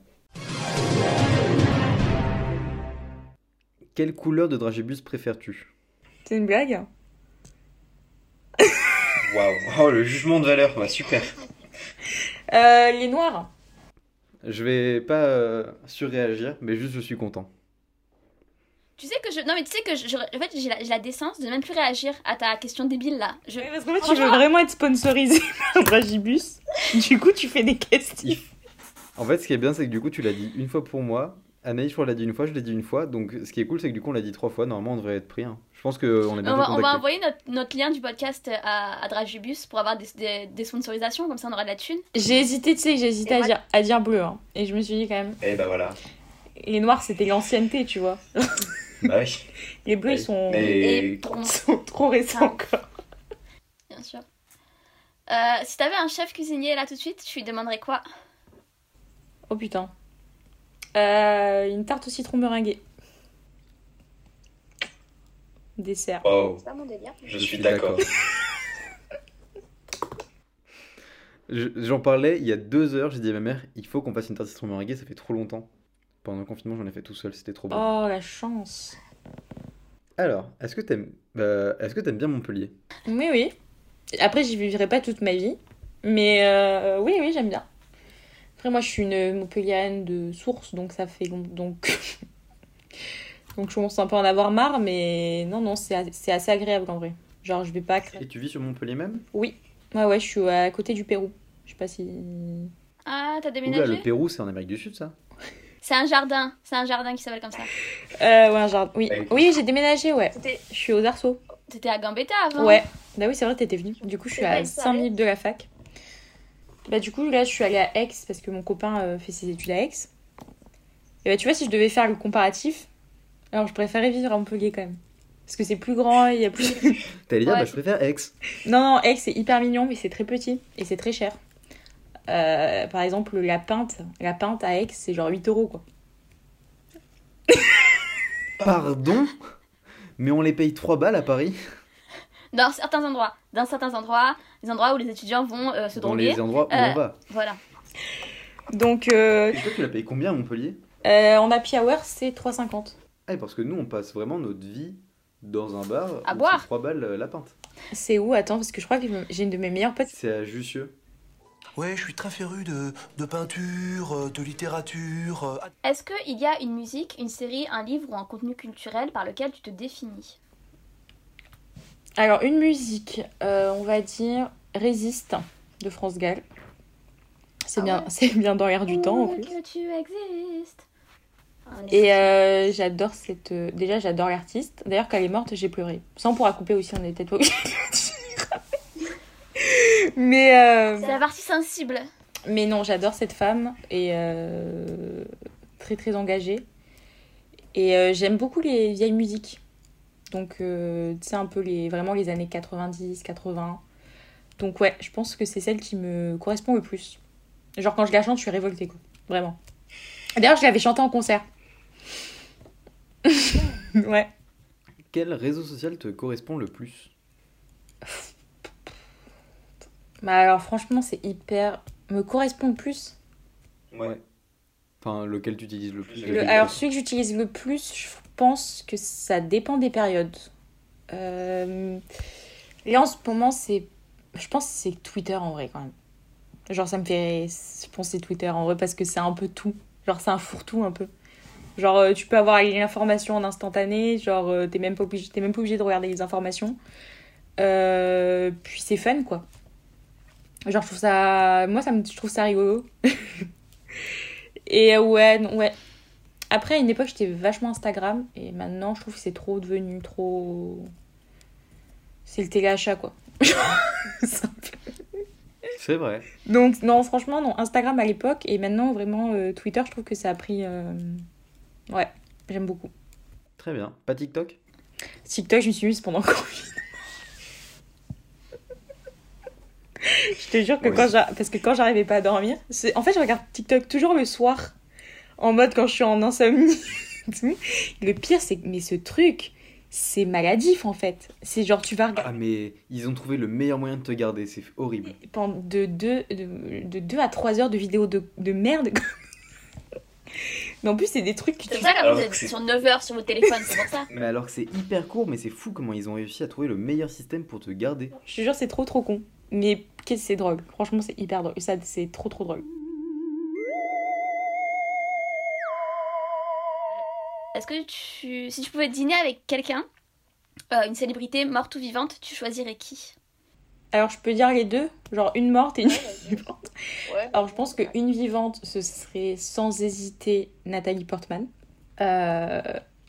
Speaker 1: Quelle couleur de dragibus préfères-tu?
Speaker 7: C'est une blague
Speaker 10: Waouh. Oh, le jugement de valeur. Bah, super.
Speaker 7: euh, Les noirs.
Speaker 1: Je vais pas euh, surréagir, mais juste je suis content.
Speaker 8: Tu sais que je. Non, mais tu sais que je. je- En fait, j'ai la, j'ai la décence de même plus réagir à ta question débile là. Je...
Speaker 7: Parce qu'en fait, tu veux vraiment être sponsorisé par Dragibus. Du coup, tu fais des questions.
Speaker 1: En fait, ce qui est bien, c'est que du coup, tu l'as dit une fois pour moi. Anaïs, je crois, l'a dit une fois, je l'ai dit une fois. Donc, ce qui est cool, c'est que du coup, on l'a dit trois fois. Normalement, on devrait être pris. hein. Je pense qu'on est
Speaker 8: On
Speaker 1: bientôt
Speaker 8: va, on va envoyer notre, notre lien du podcast à, à Dragibus pour avoir des, des, des sponsorisations, comme ça on aura de la thune.
Speaker 7: J'ai hésité, tu sais, j'ai hésité à dire, à dire bleu. hein. Et je me suis dit quand même,
Speaker 10: Et bah voilà.
Speaker 7: les noirs, c'était l'ancienneté, tu vois.
Speaker 10: Bah oui.
Speaker 7: Les bleus, ils
Speaker 8: Et
Speaker 7: sont trop récents encore.
Speaker 8: Bien sûr. Euh, si t'avais un chef cuisinier là tout de suite, tu lui demanderais quoi?
Speaker 7: Oh putain. Euh, une tarte au citron meringuée. Dessert.
Speaker 10: Oh,
Speaker 9: C'est pas mon délire.
Speaker 10: je suis d'accord.
Speaker 1: Je- J'en parlais il y a deux heures. J'ai dit à ma mère, il faut qu'on fasse une tarte citron meringuée. Ça fait trop longtemps. Pendant le confinement, j'en ai fait tout seul. C'était trop bon.
Speaker 7: Oh, la chance.
Speaker 1: Alors, est-ce que t'aimes bah, est-ce que t'aimes bien Montpellier?
Speaker 7: Oui, oui. Après, j'y vivrai pas toute ma vie. Mais euh, oui, oui, j'aime bien. Après, moi, je suis une Montpelliane de source, donc ça fait. long- Donc, donc je commence un peu à en avoir marre, mais non, non, c'est a- c'est assez agréable en vrai. Genre, je vais pas.
Speaker 1: Et tu vis sur Montpellier même?
Speaker 7: Oui. Ouais, ouais, je suis à côté du Pérou. Je sais pas si.
Speaker 8: Ah, t'as
Speaker 1: Oula,
Speaker 8: déménagé?
Speaker 1: le Pérou, c'est en Amérique du Sud, ça
Speaker 8: C'est un jardin, c'est un jardin qui s'appelle comme ça.
Speaker 7: Euh, ouais, un jardin. Oui, oui j'ai déménagé, ouais.
Speaker 9: C'était
Speaker 7: Je suis aux Arceaux.
Speaker 8: T'étais à Gambetta avant?
Speaker 7: Ouais. Bah oui, c'est vrai, t'étais venue. Du coup, je suis à
Speaker 9: une
Speaker 7: 5
Speaker 9: soirée
Speaker 7: minutes de la fac. Bah, du coup, là, je suis allée à Aix parce que mon copain euh, fait ses études à Aix. Et bah, tu vois, si je devais faire le comparatif, alors je préférais vivre à Montpellier quand même. Parce que c'est plus grand, il y a plus.
Speaker 1: T'allais dire,
Speaker 8: Ouais.
Speaker 1: bah, je préfère Aix.
Speaker 7: non, non, Aix, c'est hyper mignon, mais c'est très petit et c'est très cher. Euh, par exemple, la pinte, la pinte à Aix, c'est genre 8 euros quoi.
Speaker 1: Pardon? Mais on les paye 3 balles à Paris?
Speaker 8: Dans certains endroits. Dans certains endroits, les endroits où les étudiants vont euh, se
Speaker 1: Dans
Speaker 8: droguer.
Speaker 1: les endroits où
Speaker 8: Euh,
Speaker 1: on va.
Speaker 8: Voilà.
Speaker 7: Donc, euh,
Speaker 1: Et toi, tu l'as payé combien à Montpellier?
Speaker 7: euh, en happy hour, c'est 3,50.
Speaker 1: Ah, parce que nous, on passe vraiment notre vie dans un bar.
Speaker 8: À
Speaker 1: où
Speaker 8: boire.
Speaker 1: c'est 3 balles euh, la pinte.
Speaker 7: C'est où? Attends, parce que je crois que j'ai une de mes meilleures potes.
Speaker 1: C'est à Jussieu.
Speaker 6: Ouais, je suis très féru de, de peinture, euh, de littérature. euh,
Speaker 8: Est-ce qu'il y a une musique, une série, un livre ou un contenu culturel par lequel tu te définis?
Speaker 7: Alors, une musique, euh, on va dire Résiste de France Gall. C'est
Speaker 8: Ah
Speaker 7: bien,
Speaker 8: ouais.
Speaker 7: c'est bien dans l'air du temps en plus.
Speaker 8: que tu existes. Ah,
Speaker 7: Et euh, j'adore cette. euh, Déjà, j'adore l'artiste. D'ailleurs, quand elle est morte, j'ai pleuré. Ça, on pourra couper aussi, on est peut-être pas obligé de dire. Mais, euh,
Speaker 8: C'est la partie sensible.
Speaker 7: mais non, j'adore cette femme et euh, très très engagée. Et j'aime beaucoup les vieilles musiques. Donc, euh, tu sais, un peu les, vraiment les années 90, 80. Donc, ouais, je pense que c'est celle qui me correspond le plus. Genre, quand je la chante, je suis révoltée, quoi. Vraiment. D'ailleurs, je l'avais chantée en concert. ouais.
Speaker 1: Quel réseau social te correspond le plus?
Speaker 7: Bah, alors, franchement, c'est hyper. me correspond le plus?
Speaker 1: Ouais. Enfin, lequel tu utilises le plus?
Speaker 7: Le- alors, celui que j'utilise le plus, je pense que ça dépend des périodes. Euh, Là, en ce moment, c'est. Je pense que c'est Twitter en vrai, quand même. Genre, ça me fait. Je pense c'est Twitter en vrai parce que c'est un peu tout. Genre, c'est un fourre-tout un peu. Genre, euh, tu peux avoir l'information en instantané. Genre, euh, t'es même, pas obligé... même pas obligé de regarder les informations. Euh, Puis c'est fun, quoi. Genre, je trouve ça. Moi, ça me... je trouve ça rigolo. Et ouais, non, ouais. Après, à une époque, j'étais vachement Instagram. Et maintenant, je trouve que c'est trop devenu trop. C'est le téléachat, quoi. C'est
Speaker 1: vrai.
Speaker 7: Donc, non, franchement, non. Instagram à l'époque. Et maintenant, vraiment, euh, Twitter, je trouve que ça a pris. euh, Ouais, j'aime beaucoup.
Speaker 1: Très bien. Pas TikTok?
Speaker 7: TikTok, je me suis mise pendant le Covid. je te jure que
Speaker 1: Oui.
Speaker 7: quand parce que quand j'arrivais pas à dormir, en fait je regarde TikTok toujours le soir en mode quand je suis en insomnie. tout. le pire c'est que mais ce truc c'est maladif en fait. C'est genre tu vas regarder
Speaker 1: Ah, mais ils ont trouvé le meilleur moyen de te garder. C'est horrible.
Speaker 7: pendant de 2 de, de deux à 3 heures de vidéos de, de merde. mais en plus c'est des trucs que
Speaker 8: C'est
Speaker 7: tu
Speaker 8: ça quand vous êtes
Speaker 1: c'est-
Speaker 8: sur 9 heures sur votre téléphone, c'est pour ça.
Speaker 1: Mais alors que c'est hyper court, mais c'est fou comment ils ont réussi à trouver le meilleur système pour te garder.
Speaker 7: Je te jure, c'est trop trop con. Mais qu'est-ce que c'est drôle Franchement, c'est hyper drôle. Ça, c'est trop trop drôle.
Speaker 8: Est-ce que tu. Si tu pouvais dîner avec quelqu'un, euh, une célébrité morte ou vivante, tu choisirais qui?
Speaker 7: Alors, je peux dire les deux Genre une morte et une vivante
Speaker 9: Ouais.
Speaker 7: Alors, je pense qu'une vivante, ce serait sans hésiter Nathalie Portman. Euh,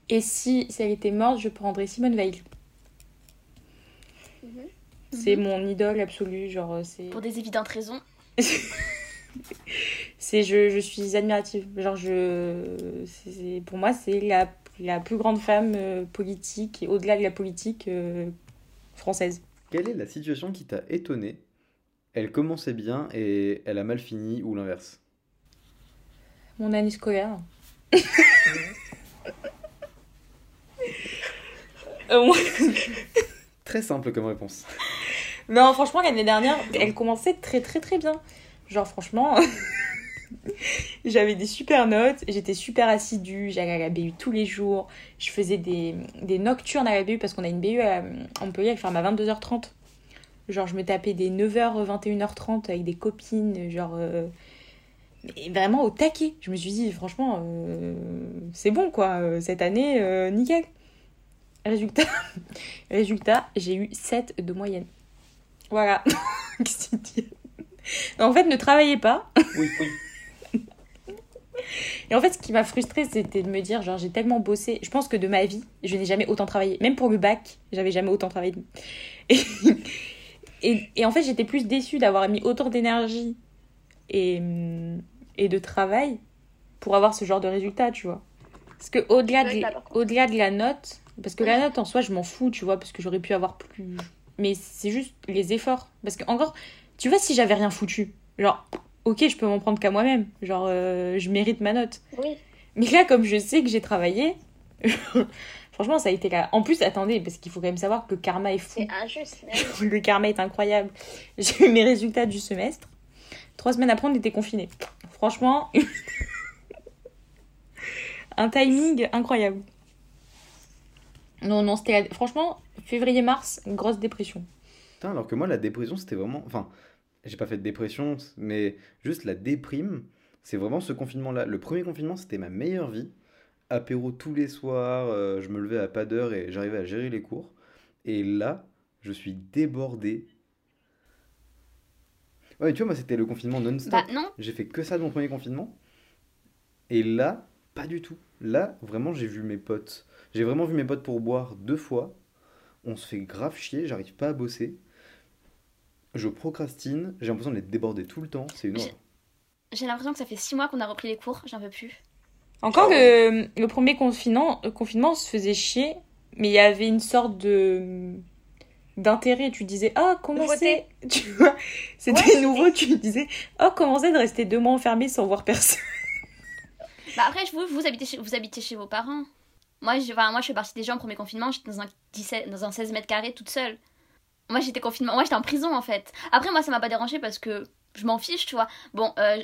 Speaker 7: et si, si elle était morte, je prendrais Simone Veil.
Speaker 9: Mhm.
Speaker 7: C'est mon idole absolue. Genre, euh, c'est.
Speaker 8: Pour des évidentes raisons.
Speaker 7: c'est je, je suis admirative. Genre je c'est- pour moi c'est la, la plus grande femme euh, politique et au-delà de la politique euh, française.
Speaker 1: Quelle est la situation qui t'a étonné Elle commençait bien et elle a mal fini ou l'inverse?
Speaker 7: Mon année scolaire. Euh,
Speaker 1: Très simple comme réponse.
Speaker 7: non franchement l'année dernière elle commençait très très très bien. Genre franchement j'avais des super notes j'étais super assidue j'allais à la BU tous les jours je faisais des, des nocturnes à la BU parce qu'on a une BU à Montpellier elle ferme à 22h30 genre je me tapais des 9h 21h30 avec des copines genre euh, vraiment au taquet. Je me suis dit franchement euh, c'est bon quoi euh, cette année nickel. Résultat résultat j'ai eu 7 de moyenne. Voilà. En fait ne travaillez pas.
Speaker 1: Oui, oui.
Speaker 7: Et en fait, ce qui m'a frustrée, c'était de me dire, genre, j'ai tellement bossé. Je pense que de ma vie, je n'ai jamais autant travaillé. Même pour le bac, j'avais jamais autant travaillé. Et, et, et en fait, j'étais plus déçue d'avoir mis autant d'énergie et, et de travail pour avoir ce genre de résultat, tu vois. Parce que de, au-delà de la note, parce que la note en soi, je m'en fous, tu vois, parce que j'aurais pu avoir plus. Mais c'est juste les efforts. Parce que, encore, tu vois, si j'avais rien foutu, genre, ok, je peux m'en prendre qu'à moi-même. Genre, euh, je mérite ma note.
Speaker 9: Oui.
Speaker 7: Mais là, comme je sais que j'ai travaillé, franchement, ça a été là. En plus, attendez, parce qu'il faut quand même savoir que le karma est fou.
Speaker 9: C'est injuste.
Speaker 7: Le karma est incroyable. J'ai eu mes résultats du semestre. Trois semaines après, on était confinés. Franchement, un timing incroyable. Non, non, c'était. Franchement, février-mars, grosse dépression.
Speaker 1: Putain, alors que moi, la dépression, c'était vraiment. Enfin, j'ai pas fait de dépression, mais juste la déprime, c'est vraiment ce confinement-là. Le premier confinement, c'était ma meilleure vie. Apéro tous les soirs, euh, je me levais à pas d'heure et j'arrivais à gérer les cours. Et là, Je suis débordé. Ouais, tu vois, moi, c'était le confinement non-stop.
Speaker 8: Bah non.
Speaker 1: J'ai fait que ça de mon premier confinement. Et là, pas du tout. Là, vraiment, j'ai vu mes potes. J'ai vraiment vu mes potes pour boire deux fois. On se fait grave chier, j'arrive pas à bosser. Je procrastine, j'ai l'impression d'être débordé tout le temps, c'est une
Speaker 8: J'ai-
Speaker 1: horreur.
Speaker 8: J'ai l'impression que ça fait six mois qu'on a repris les cours, j'en peux plus.
Speaker 7: Encore le, le premier confinement, euh, confinement, on se faisait chier, mais il y avait une sorte de d'intérêt. Tu disais, oh, comment c'est? Tu vois, c'était nouveau. Tu disais, oh, comment c'est de rester deux mois enfermé sans voir personne?
Speaker 8: Bah après, vous, vous, habitez, chez, vous habitez chez vos parents. Moi, je, enfin, moi, je fais partie des gens, premier confinement, j'étais dans un, 17, dans un 16 mètres carrés toute seule. Moi, j'étais confinement, moi, j'étais en prison, en fait. Après, moi, ça m'a pas dérangé parce que je m'en fiche, tu vois. Bon, euh,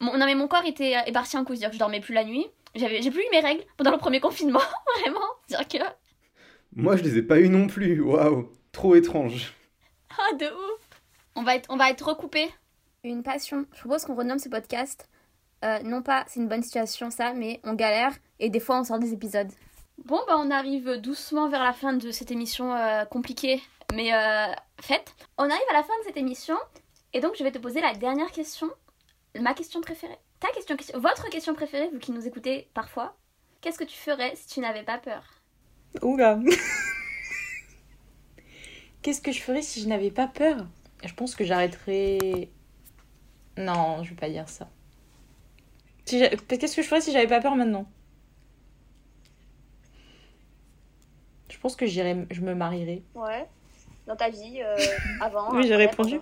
Speaker 8: mon, non, mais mon corps était, est parti en couille, c'est-à-dire que je dormais plus la nuit. J'avais, j'ai plus eu mes règles pendant le premier confinement, vraiment. C'est-à-dire que,
Speaker 1: Moi, je les ai pas eu non plus, waouh, trop étrange.
Speaker 8: ah, de ouf. On va être, on va être recoupé. Une passion. Je propose qu'on renomme ce podcast. Euh, non pas, c'est une bonne situation, ça, mais on galère et des fois, on sort des épisodes. Bon, bah, on arrive doucement vers la fin de cette émission euh, compliquée, mais euh, faite. On arrive à la fin de cette émission, et donc je vais te poser la dernière question, ma question préférée. Ta question, question votre question préférée, vous qui nous écoutez parfois. Qu'est-ce que tu ferais si tu n'avais pas peur?
Speaker 7: Oula Qu'est-ce que je ferais si je n'avais pas peur? Je pense que j'arrêterais. Non, je vais pas dire ça. Si Qu'est-ce que je ferais si j'avais pas peur maintenant? Je pense que j'irais, je me marierais.
Speaker 9: Ouais. Dans ta vie, euh, avant.
Speaker 7: Oui, j'ai répondu.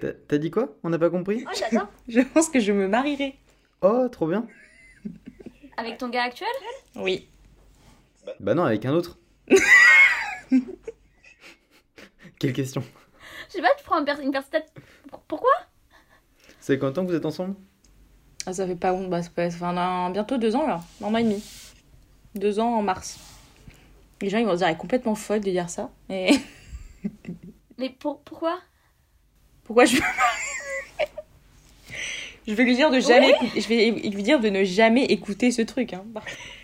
Speaker 1: T'as- T'as dit quoi On n'a pas compris
Speaker 9: Oh, j'adore.
Speaker 7: Je pense que je me marierais.
Speaker 1: Oh, trop bien.
Speaker 8: Avec ton gars actuel?
Speaker 7: Oui.
Speaker 1: Bah non, avec un autre. Quelle question
Speaker 8: Je sais pas, tu prends per- une personne. Pourquoi?
Speaker 1: C'est combien de temps que vous êtes ensemble?
Speaker 7: Ah, ça fait pas long, bah, ça fait enfin, un- bientôt deux ans là, un an et demi. Deux ans en mars. Les gens ils vont se dire, elle est complètement folle de dire ça. Et
Speaker 8: Mais pour, pourquoi?
Speaker 7: Pourquoi je Je vais lui dire de jamais écouter- je vais lui dire de ne jamais écouter ce truc hein.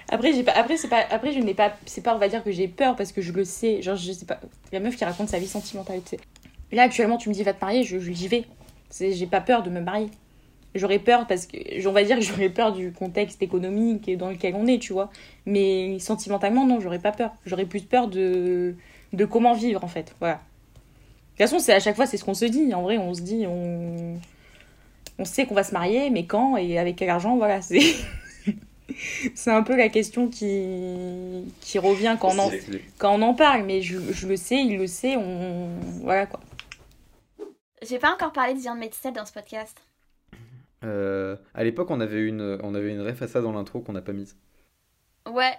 Speaker 7: Après j'ai pas après c'est pas après je n'ai pas c'est pas on va dire que j'ai peur parce que je le sais, genre je sais pas la meuf qui raconte sa vie sentimentale tu sais. Là actuellement tu me dis va te marier, je je- j'y vais. C'est j'ai pas peur de me marier. J'aurais peur parce que on va dire que j'aurais peur du contexte économique dans lequel on est, tu vois. Mais sentimentalement non, j'aurais pas peur. J'aurais plus peur de de comment vivre en fait. Voilà. De toute façon, c'est à chaque fois, c'est ce qu'on se dit. En vrai, on se dit, on, on sait qu'on va se marier, mais quand et avec quel argent, voilà. C'est, c'est un peu la question qui, qui revient quand on, en, quand on en parle. Mais je, je le sais, il le sait, on, voilà quoi.
Speaker 8: J'ai pas encore parlé de Viande Médecine dans ce podcast.
Speaker 1: Euh, à l'époque, on avait une, on avait une dans l'intro qu'on n'a pas mise.
Speaker 8: Ouais,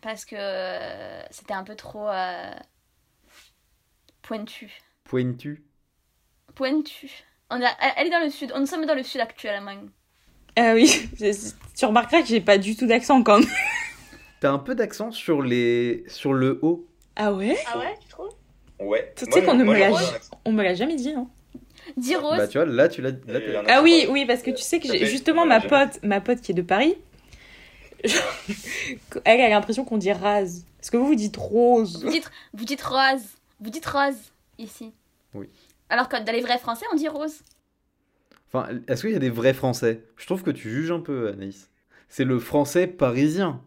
Speaker 8: parce que euh, c'était un peu trop euh, pointu.
Speaker 1: Pointu.
Speaker 8: Pointu. On elle est dans le sud. On sommes dans le sud actuellement.
Speaker 7: Ah oui, tu remarqueras que j'ai pas du tout d'accent quand même.
Speaker 1: T'as un peu d'accent sur les, sur le haut.
Speaker 7: Ah ouais?
Speaker 9: Ah ouais, tu trouves?
Speaker 10: Ouais.
Speaker 7: Tu sais qu'on ne me l'a, on me l'a jamais dit, non?
Speaker 8: 10 bah, roses.
Speaker 1: Bah, tu vois, là, tu l'as.
Speaker 7: Ah oui, oui, parce que tu sais que justement ma pote, ma pote qui est de Paris, elle, a l'impression qu'on dit rase. Est-ce que vous, vous dites rose
Speaker 8: vous dites, vous dites rose. Vous dites rose ici.
Speaker 1: Oui.
Speaker 8: Alors que dans les vrais français, on dit rose.
Speaker 1: Enfin, est-ce qu'il y a des vrais français? Je trouve que tu juges un peu, Anaïs. C'est le français parisien.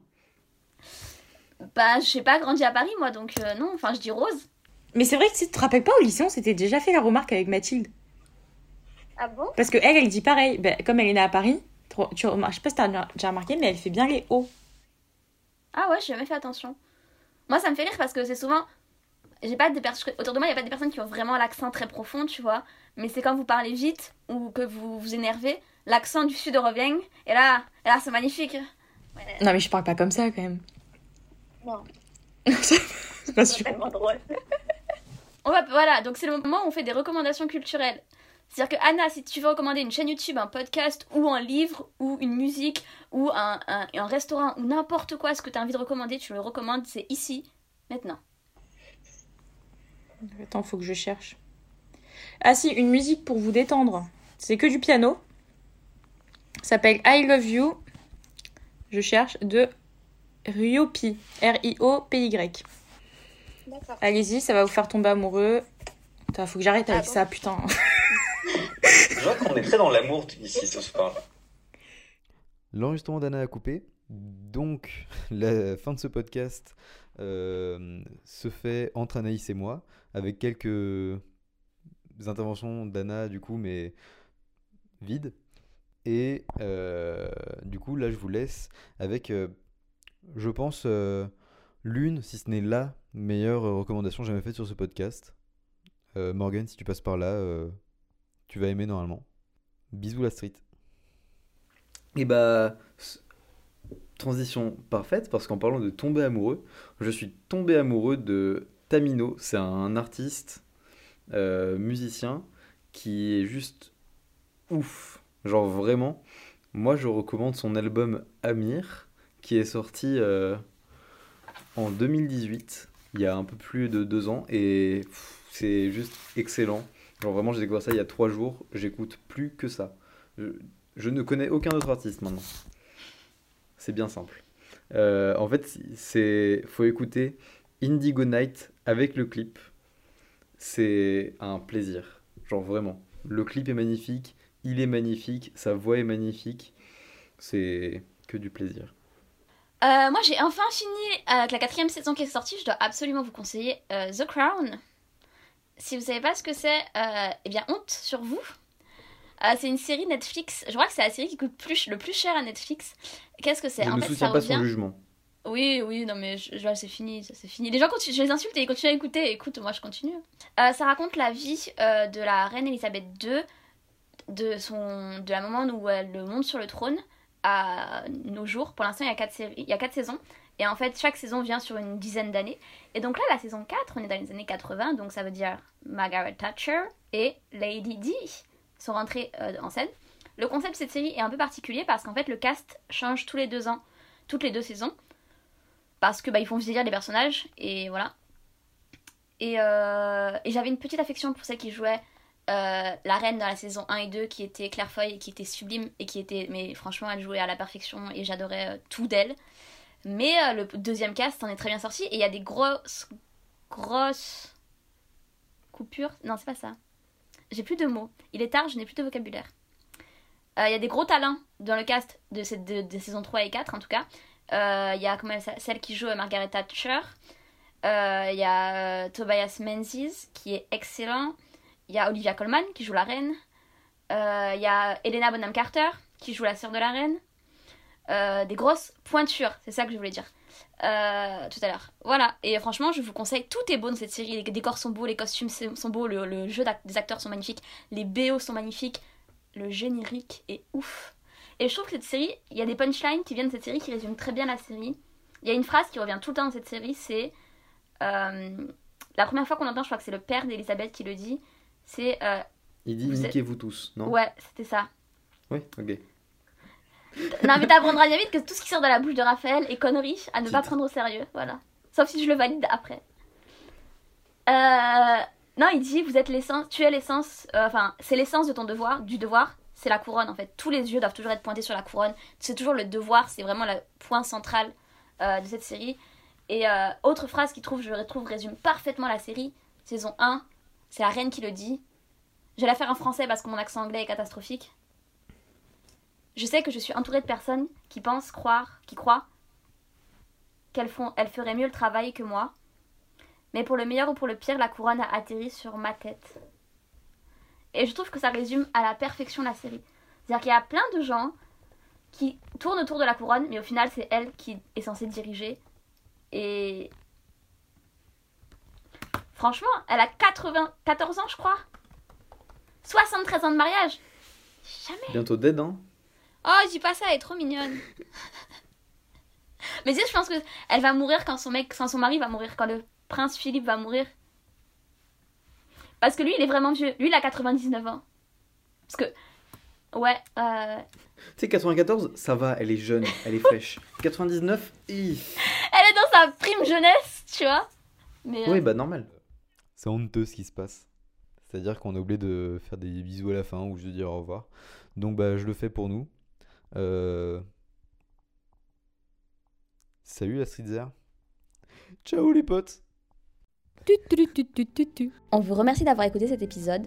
Speaker 8: Bah, je sais pas, grandi à Paris, moi, donc euh, non. Enfin, je dis rose.
Speaker 7: Mais c'est vrai que si tu te rappelles pas, au lycée, on s'était déjà fait la remarque avec Mathilde.
Speaker 9: Ah bon?
Speaker 7: Parce que elle, elle dit pareil. Ben, comme elle est née à Paris, trop- tu je sais pas si t'as déjà remarqué, mais elle fait bien les hauts.
Speaker 8: Ah ouais, j'ai jamais fait attention. Moi, ça me fait rire parce que c'est souvent. J'ai pas des personnes. Autour de moi, il y a pas des personnes qui ont vraiment l'accent très profond, tu vois. Mais c'est quand vous parlez vite ou que vous vous énervez, l'accent du sud revient. Et là, et là c'est magnifique.
Speaker 7: Non, mais je parle pas comme ça quand même.
Speaker 9: Non,
Speaker 7: C'est pas
Speaker 9: tellement drôle.
Speaker 8: On va, voilà, donc c'est le moment où on fait des recommandations culturelles. C'est-à-dire que Anna, si tu veux recommander une chaîne YouTube, un podcast, ou un livre, ou une musique, ou un, un, un restaurant, ou n'importe quoi, ce que tu as envie de recommander, tu le recommandes, c'est ici, maintenant.
Speaker 7: Attends, faut que je cherche. Ah si, une musique pour vous détendre. C'est que du piano. Ça s'appelle I Love You. Je cherche de Ryopi. R-I-O-P-Y.
Speaker 9: D'accord.
Speaker 7: Allez-y, ça va vous faire tomber amoureux. Putain, faut que j'arrête avec
Speaker 9: Ah bon
Speaker 7: ça, putain.
Speaker 10: Je vois qu'on est très dans l'amour ici ce soir.
Speaker 1: L'enregistrement d'Anna a coupé. Donc, la fin de ce podcast euh, se fait entre Anaïs et moi, avec quelques interventions d'Anna, du coup, mais vides. Et euh, du coup, là, je vous laisse avec, euh, je pense, l'une, si ce n'est la meilleure recommandation jamais faite sur ce podcast. Morgan, si tu passes par là, tu vas aimer normalement. Bisous la street. Et bah, transition parfaite parce qu'en parlant de tomber amoureux, je suis tombé amoureux de Tamino. C'est un artiste, euh, musicien qui est juste ouf. Genre vraiment, moi je recommande son album Amir qui est sorti euh, en 2018, il y a un peu plus de deux ans et c'est juste excellent. Genre vraiment j'ai découvert ça il y a trois jours, j'écoute plus que ça. Je, ne connais aucun autre artiste maintenant. C'est bien simple. Euh, en fait, c'est faut écouter Indigo Night avec le clip. C'est un plaisir. Genre vraiment. Le clip est magnifique, il est magnifique, sa voix est magnifique. C'est que du plaisir.
Speaker 8: Euh, moi, j'ai enfin fini avec la quatrième saison qui est sortie. Je dois absolument vous conseiller euh, The Crown. Si vous savez pas ce que c'est, euh, eh bien, honte sur vous. Euh, c'est une série Netflix. Je crois que c'est la série qui coûte plus, le plus cher à Netflix. Qu'est-ce que c'est?
Speaker 1: Je
Speaker 8: En
Speaker 1: ne
Speaker 8: fait, ça
Speaker 1: pas son
Speaker 8: revient-
Speaker 1: jugement.
Speaker 8: Oui, oui, non mais je, je- c'est fini, c'est fini. Les gens continuent, je les insulte et ils continuent à écouter. Écoute, moi je continue. Euh, ça raconte la vie euh, de la reine Elisabeth II, de son, de la moment où elle monte sur le trône à nos jours. Pour l'instant, il y a quatre séries, il y a quatre saisons. Et en fait, chaque saison vient sur une dizaine d'années. Et donc là, la saison 4, on est dans les années 80, donc ça veut dire Margaret Thatcher et Lady Di sont rentrées euh, en scène. Le concept de cette série est un peu particulier parce qu'en fait, le cast change tous les deux ans, toutes les deux saisons parce que bah, ils font vieillir les personnages et voilà. Et, euh, j'avais une petite affection pour celle qui jouait euh, la reine dans la saison 1 et 2 qui était Claire Foy et qui était sublime et qui était mais franchement elle jouait à la perfection et j'adorais tout d'elle. Mais euh, le deuxième cast en est très bien sorti et il y a des grosses grosses coupures. Non, c'est pas ça. J'ai plus de mots. Il est tard, je n'ai plus de vocabulaire. Euh, Il y a des gros talents dans le cast de cette de, des saisons 3 et 4 en tout cas. Euh, Il y a comment celle qui joue Margaret Thatcher. Il y a Tobias Menzies qui est excellent. Il y a Olivia Colman qui joue la reine. Il y a Helena Bonham Carter qui joue la sœur de la reine. Euh, des grosses pointures, c'est ça que je voulais dire euh, tout à l'heure. Voilà, et franchement, je vous conseille, tout est beau dans cette série. Les décors sont beaux, les costumes sont beaux, le, le jeu des acteurs sont magnifiques, les BO sont magnifiques, le générique est ouf. Et je trouve que cette série, il y a des punchlines qui viennent de cette série qui résument très bien la série. Il y a une phrase qui revient tout le temps dans cette série, c'est euh, la première fois qu'on entend, je crois que c'est le père d'Elisabeth qui le dit, c'est
Speaker 1: Il dit niquez-vous tous, non?
Speaker 8: Ouais, c'était ça.
Speaker 1: Oui, ok.
Speaker 8: Non, mais t'apprendras bien vite que tout ce qui sort de la bouche de Raphaël est connerie à ne pas prendre au sérieux. Voilà. Sauf si je le valide après. Euh, Non, il dit vous êtes l'essence, tu es l'essence, euh, enfin, c'est l'essence de ton devoir, du devoir, c'est la couronne en fait. Tous les yeux doivent toujours être pointés sur la couronne. C'est toujours le devoir, c'est vraiment le point central euh, de cette série. Et euh, autre phrase qui trouve, je retrouve, résume parfaitement la série, saison 1, c'est la reine qui le dit. Je vais la faire en français parce que mon accent anglais est catastrophique. Je sais que je suis entourée de personnes qui pensent croire, qui croient qu'elles font, elles feraient mieux le travail que moi. Mais pour le meilleur ou pour le pire, la couronne a atterri sur ma tête. Et je trouve que ça résume à la perfection la série. C'est-à-dire qu'il y a plein de gens qui tournent autour de la couronne, mais au final, c'est elle qui est censée diriger. Et. Franchement, elle a 94 ans, je crois. 73 ans de mariage. Jamais.
Speaker 1: Bientôt dead, hein
Speaker 8: Oh, dis pas ça, elle est trop mignonne. Mais tu sais, je pense que elle va mourir quand son mec, quand son mari va mourir, quand le prince Philippe va mourir. Parce que lui, il est vraiment vieux. Lui, il a 99 ans. Parce que, ouais, euh...
Speaker 1: Tu sais, 94, ça va, elle est jeune, elle est fraîche. 99, hi.
Speaker 8: elle est dans sa prime jeunesse, tu vois. Mais, euh,
Speaker 1: Oui, bah normal. C'est honteux ce qui se passe. C'est-à-dire qu'on a oublié de faire des bisous à la fin ou juste de dire au revoir. Donc bah je le fais pour nous. Euh, Salut la streetzer. Ciao les potes.
Speaker 8: On vous remercie d'avoir écouté cet épisode.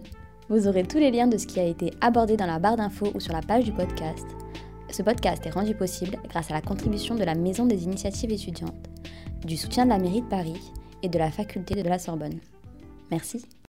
Speaker 8: Vous aurez tous les liens de ce qui a été abordé dans la barre d'infos ou sur la page du podcast. Ce podcast est rendu possible grâce à la contribution de la Maison des initiatives étudiantes, du soutien de la mairie de Paris et de la faculté de la Sorbonne. Merci.